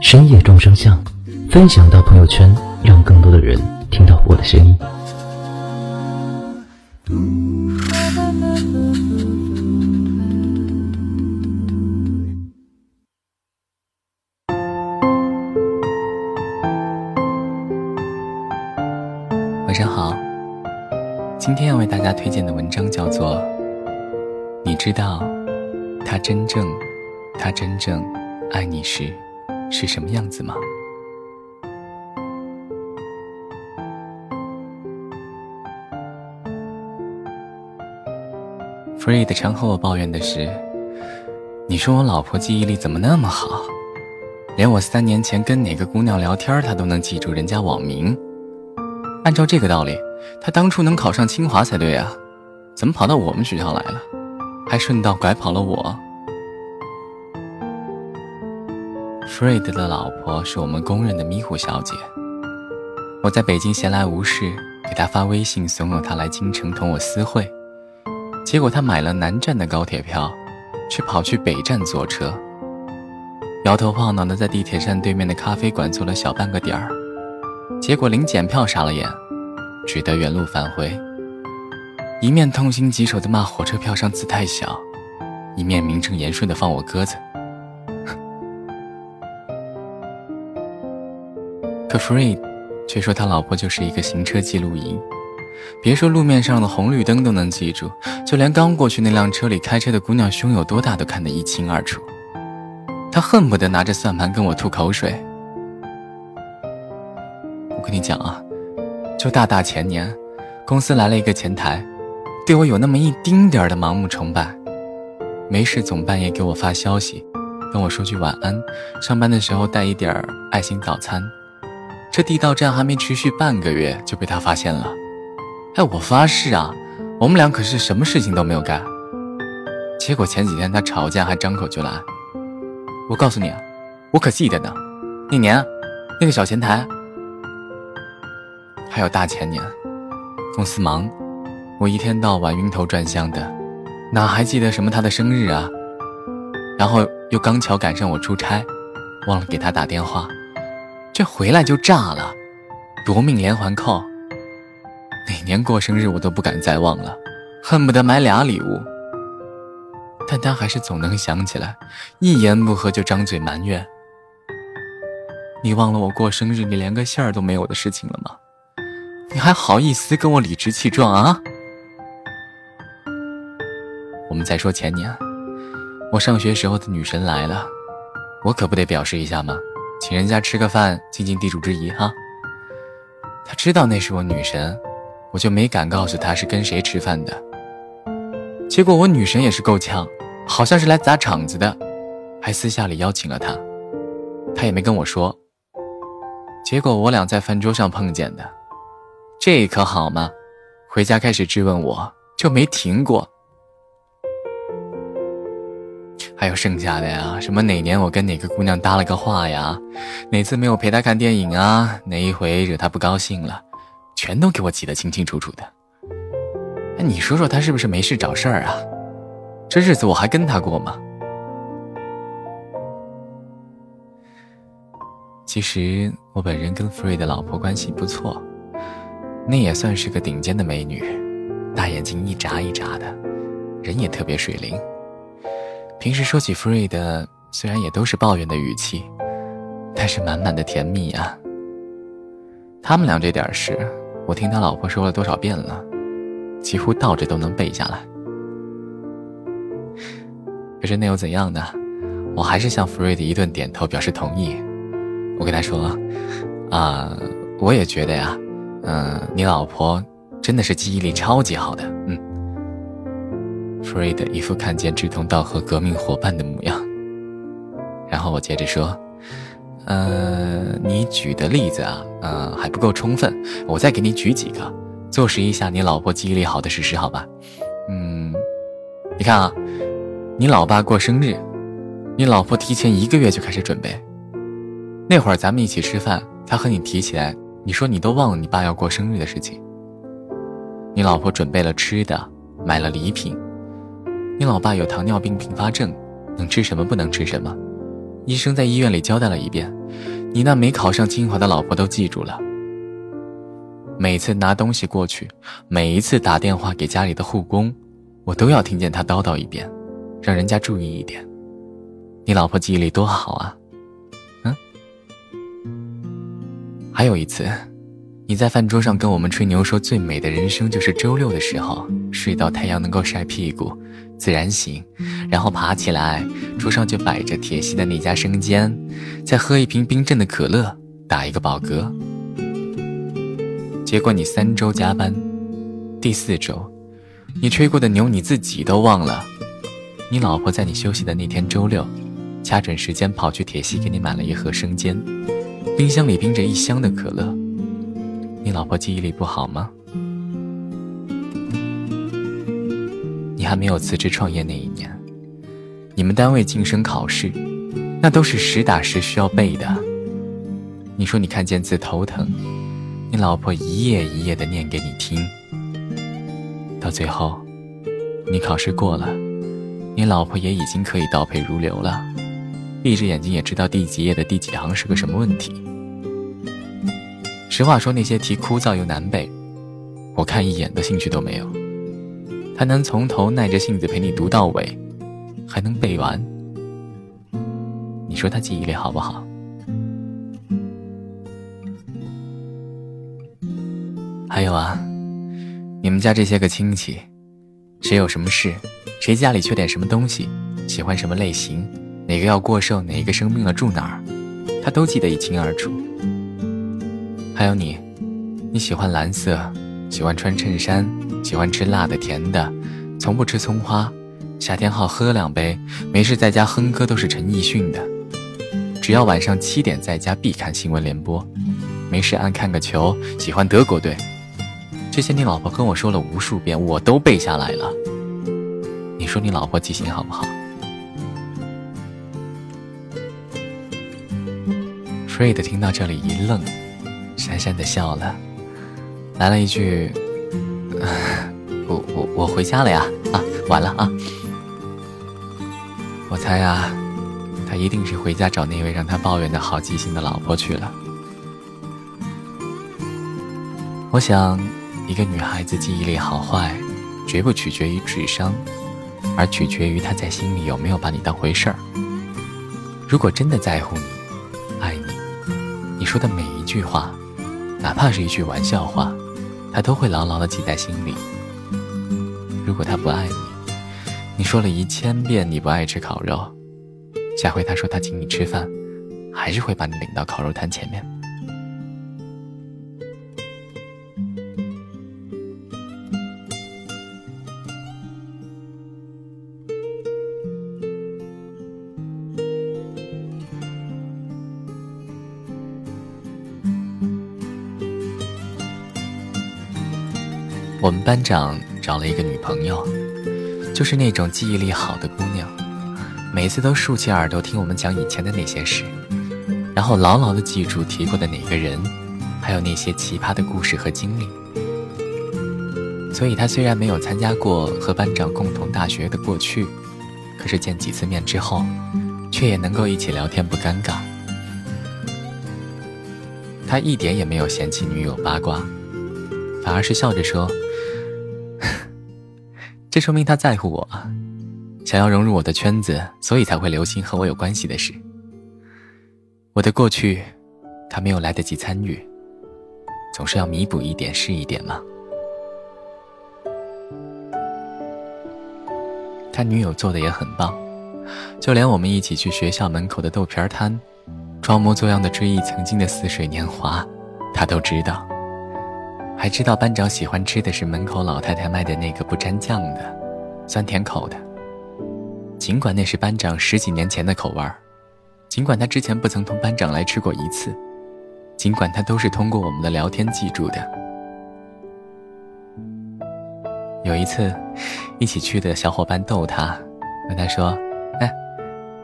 深夜众生相”，分享到朋友圈，让更多的人听到我的声音。晚上好，今天要为大家推荐的文章叫做《你知道他真正他真正爱你时是什么样子吗？》。Fred 常和我抱怨的是，你说我老婆记忆力怎么那么好，连我三年前跟哪个姑娘聊天，她都能记住人家网名。按照这个道理，她当初能考上清华才对啊，怎么跑到我们学校来了，还顺道拐跑了我？Fred 的老婆是我们公认的迷糊小姐，我在北京闲来无事，给她发微信怂恿她来京城同我私会。结果她买了南站的高铁票，却跑去北站坐车，摇头晃脑的在地铁站对面的咖啡馆坐了小半个点儿，结果临检票傻了眼，只得原路返回。一面痛心疾首的骂火车票上字太小，一面名正言顺的放我鸽子。Free 却说他老婆就是一个行车记录仪。别说路面上的红绿灯都能记住，就连刚过去那辆车里开车的姑娘胸有多大都看得一清二楚。他恨不得拿着算盘跟我吐口水。我跟你讲啊，就大大前年，公司来了一个前台，对我有那么一丁点儿的盲目崇拜，没事总半夜给我发消息，跟我说句晚安，上班的时候带一点儿爱心早餐。这地道战还没持续半个月就被他发现了。哎，我发誓啊，我们俩可是什么事情都没有干。结果前几天他吵架还张口就来。我告诉你，我可记得呢，那年那个小前台，还有大前年，公司忙，我一天到晚晕头转向的，哪还记得什么他的生日啊？然后又刚巧赶上我出差，忘了给他打电话，这回来就炸了，夺命连环扣。哪年过生日我都不敢再忘了，恨不得买俩礼物。但他还是总能想起来，一言不合就张嘴埋怨：“你忘了我过生日你连个信儿都没有的事情了吗？你还好意思跟我理直气壮啊？”我们再说前年，我上学时候的女神来了，我可不得表示一下吗？请人家吃个饭，尽尽地主之谊哈。他知道那是我女神。我就没敢告诉他是跟谁吃饭的。结果我女神也是够呛，好像是来砸场子的，还私下里邀请了他，他也没跟我说。结果我俩在饭桌上碰见的，这可好吗？回家开始质问我，就没停过。还有剩下的呀，什么哪年我跟哪个姑娘搭了个话呀，哪次没有陪她看电影啊，哪一回惹她不高兴了。全都给我记得清清楚楚的。哎，你说说他是不是没事找事儿啊？这日子我还跟他过吗？其实我本人跟 Free 的老婆关系不错，那也算是个顶尖的美女，大眼睛一眨一眨的，人也特别水灵。平时说起 Free 的，虽然也都是抱怨的语气，但是满满的甜蜜啊。他们俩这点事。我听他老婆说了多少遍了，几乎倒着都能背下来。可是那又怎样呢？我还是向福瑞的一顿点头表示同意。我跟他说：“啊，我也觉得呀，嗯，你老婆真的是记忆力超级好的。”嗯。福瑞的一副看见志同道合革命伙伴的模样。然后我接着说：“呃，你举的例子啊，呃，还不够充分，我再给你举几个，坐实一下你老婆记忆力好的事实，好吧？嗯，你看啊，你老爸过生日，你老婆提前一个月就开始准备。那会儿咱们一起吃饭，他和你提起来，你说你都忘了你爸要过生日的事情。你老婆准备了吃的，买了礼品。你老爸有糖尿病并发症，能吃什么不能吃什么，医生在医院里交代了一遍，你那没考上清华的老婆都记住了。每次拿东西过去，每一次打电话给家里的护工，我都要听见他叨叨一遍，让人家注意一点。你老婆记忆力多好啊！嗯还有一次，你在饭桌上跟我们吹牛说最美的人生就是周六的时候睡到太阳能够晒屁股，自然醒，然后爬起来，桌上就摆着铁西的那家生煎，再喝一瓶冰镇的可乐，打一个饱嗝。结果你三周加班，第四周，你吹过的牛你自己都忘了。你老婆在你休息的那天周六，掐准时间跑去铁西给你买了一盒生煎。冰箱里冰着一箱的可乐，你老婆记忆力不好吗？还没有辞职创业那一年，你们单位晋升考试，那都是实打实需要背的。你说你看见字头疼，你老婆一页一页的念给你听，到最后，你考试过了，你老婆也已经可以倒背如流了，闭着眼睛也知道第几页的第几行是个什么问题。实话说，那些题枯燥又难背，我看一眼的兴趣都没有。还能从头耐着性子陪你读到尾，还能背完，你说他记忆力好不好？还有啊，你们家这些个亲戚，谁有什么事，谁家里缺点什么东西，喜欢什么类型，哪个要过寿，哪个生病了住哪儿，他都记得一清二楚。还有你，你喜欢蓝色，喜欢穿衬衫，喜欢吃辣的甜的，从不吃葱花。夏天好喝两杯，没事在家哼歌都是陈奕迅的。只要晚上七点在家必看新闻联播，没事爱看个球，喜欢德国队。这些你老婆跟我说了无数遍，我都背下来了。你说你老婆记性好不好？Fred 听到这里一愣。讪讪的笑了，来了一句：“我回家了呀，啊，晚了啊。”我猜啊，他一定是回家找那位让他抱怨的好记性的老婆去了。我想，一个女孩子记忆力好坏，绝不取决于智商，而取决于她在心里有没有把你当回事儿。如果真的在乎你，爱你，你说的每一句话。哪怕是一句玩笑话，他都会牢牢的记在心里。如果他不爱你，你说了一千遍你不爱吃烤肉，下回他说他请你吃饭，还是会把你领到烤肉摊前面。我们班长找了一个女朋友，就是那种记忆力好的姑娘，每次都竖起耳朵听我们讲以前的那些事，然后牢牢的记住提过的哪个人，还有那些奇葩的故事和经历。所以她虽然没有参加过和班长共同大学的过去，可是见几次面之后，却也能够一起聊天不尴尬。他一点也没有嫌弃女友八卦，反而是笑着说。这说明他在乎我，想要融入我的圈子，所以才会留心和我有关系的事。我的过去，他没有来得及参与，总是要弥补一点是一点嘛。他女友做的也很棒，就连我们一起去学校门口的豆皮儿摊，装模作样的追忆曾经的似水年华，他都知道。还知道班长喜欢吃的是门口老太太卖的那个不沾酱的，酸甜口的。尽管那是班长十几年前的口味儿，尽管他之前不曾同班长来吃过一次，尽管他都是通过我们的聊天记住的。有一次，一起去的小伙伴逗他，问他说：“哎，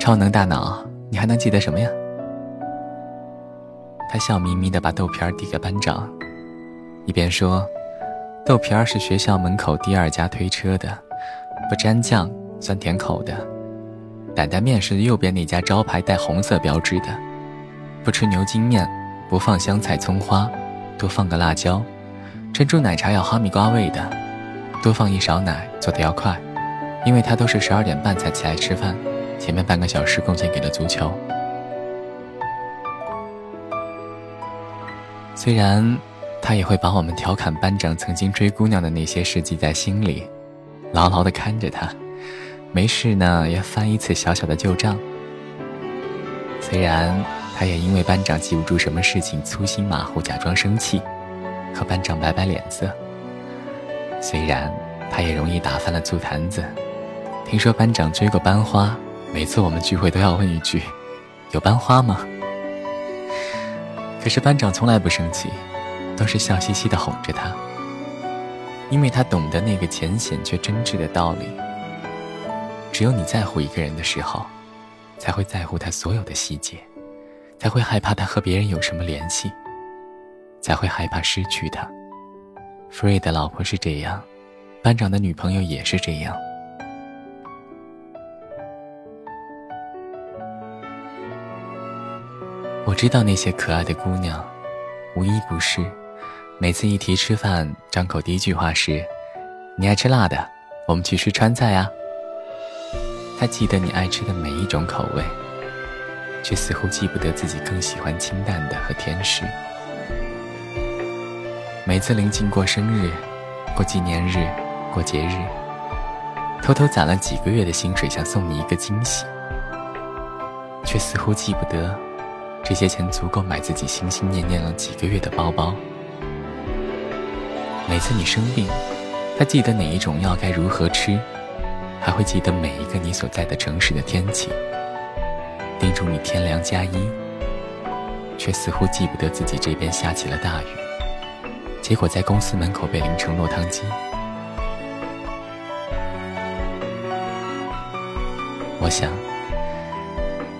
超能大脑，你还能记得什么呀？”他笑眯眯的把豆皮儿递给班长，一边说：“豆皮儿是学校门口第二家推车的，不沾酱，酸甜口的。担担面是右边那家招牌带红色标志的，不吃牛筋面，不放香菜葱花，多放个辣椒。珍珠奶茶要哈密瓜味的，多放一勺奶，做的要快，因为他都是十二点半才起来吃饭，前面半个小时贡献给了足球。”虽然他也会把我们调侃班长曾经追姑娘的那些事记在心里，牢牢地看着他，没事呢也翻一次小小的旧账。虽然他也因为班长记不住什么事情粗心马虎，假装生气，和班长摆摆脸色。虽然他也容易打翻了醋坛子，听说班长追过班花，每次我们聚会都要问一句：“有班花吗？”可是班长从来不生气，都是笑嘻嘻的哄着他，因为他懂得那个浅显却真挚的道理：只有你在乎一个人的时候，才会在乎他所有的细节，才会害怕他和别人有什么联系，才会害怕失去他。弗瑞的老婆是这样，班长的女朋友也是这样。我知道那些可爱的姑娘，无一不是。每次一提吃饭，张口第一句话是：“你爱吃辣的，我们去吃川菜啊。”他记得你爱吃的每一种口味，却似乎记不得自己更喜欢清淡的和甜食。每次临近过生日、过纪念日、过节日，偷偷攒了几个月的薪水，想送你一个惊喜，却似乎记不得。这些钱足够买自己心心念念了几个月的包包。每次你生病，他记得哪一种药该如何吃，还会记得每一个你所在的城市的天气，叮嘱你添凉加衣，却似乎记不得自己这边下起了大雨，结果在公司门口被淋成落汤鸡。我想，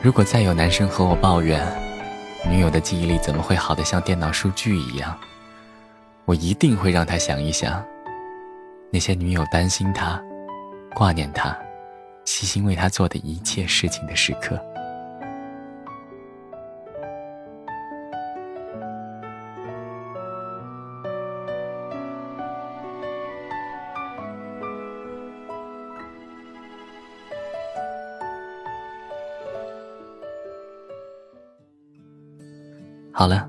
如果再有男生和我抱怨，女友的记忆力怎么会好的像电脑数据一样？我一定会让他想一想，那些女友担心他、挂念他、细心为他做的一切事情的时刻。好了，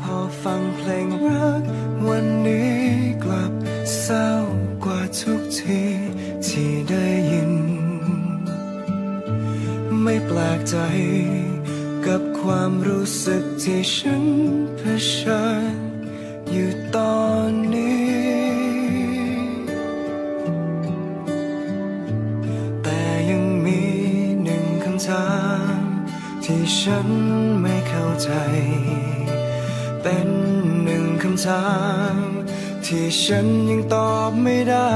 พอฟังเพลงรัก วันนี้กลับเศร้ากว่าทุกทีที่ได้ยิน ไม่แปลกใจกับความรู้สึกที่ฉันเผชิญอยู่ตอนนี้ แต่ยังมีหนึ่งคำถามที่ฉันไม่เข้าใจ เป็นหนึ่งคำถามที่ฉันยังตอบไม่ได้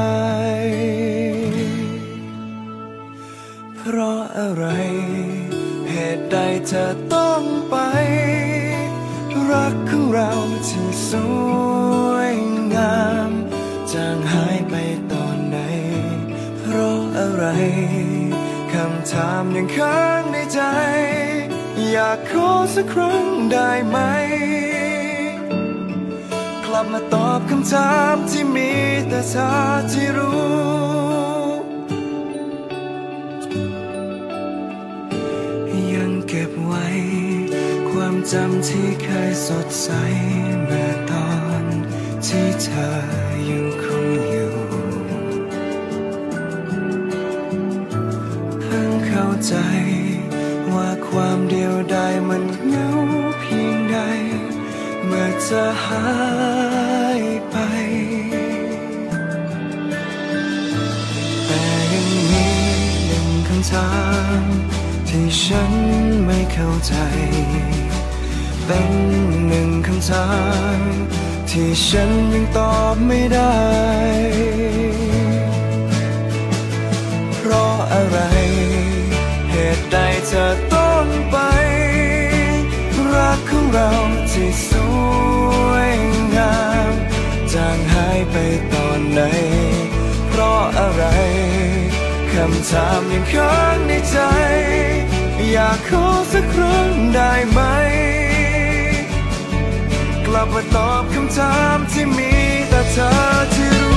เพราะอะไร เหตุใดเธอต้องไป รักของเราที่สวยงามจางหายไปตอนไหน เพราะอะไร คำถามยังค้างในใจ อยากขอสักครั้งได้ไหม ลับมาตอบคำถามที่มีแต่เธอที่รู้ ยังเก็บไว้ ความจำที่เคยสดใสเมื่อตอนที่เธอยังคงอยู่เพิ่งเข้าใจว่าความเดียวดายมันเหงา อเธอหายไป แต่ยังมีหนึ่งคำถามที่ฉันไม่เข้าใจ เป็นหนึ่งคำถามที่ฉันยังตอบไม่ได้ เพราะอะไร เหตุใดเธอต้องไป รักของเราที่ำถามยังค้างในใจ อยากขอสักครั้งได้ไหม กลับมาตอบคำถามที่มีแต่เธอที่รู้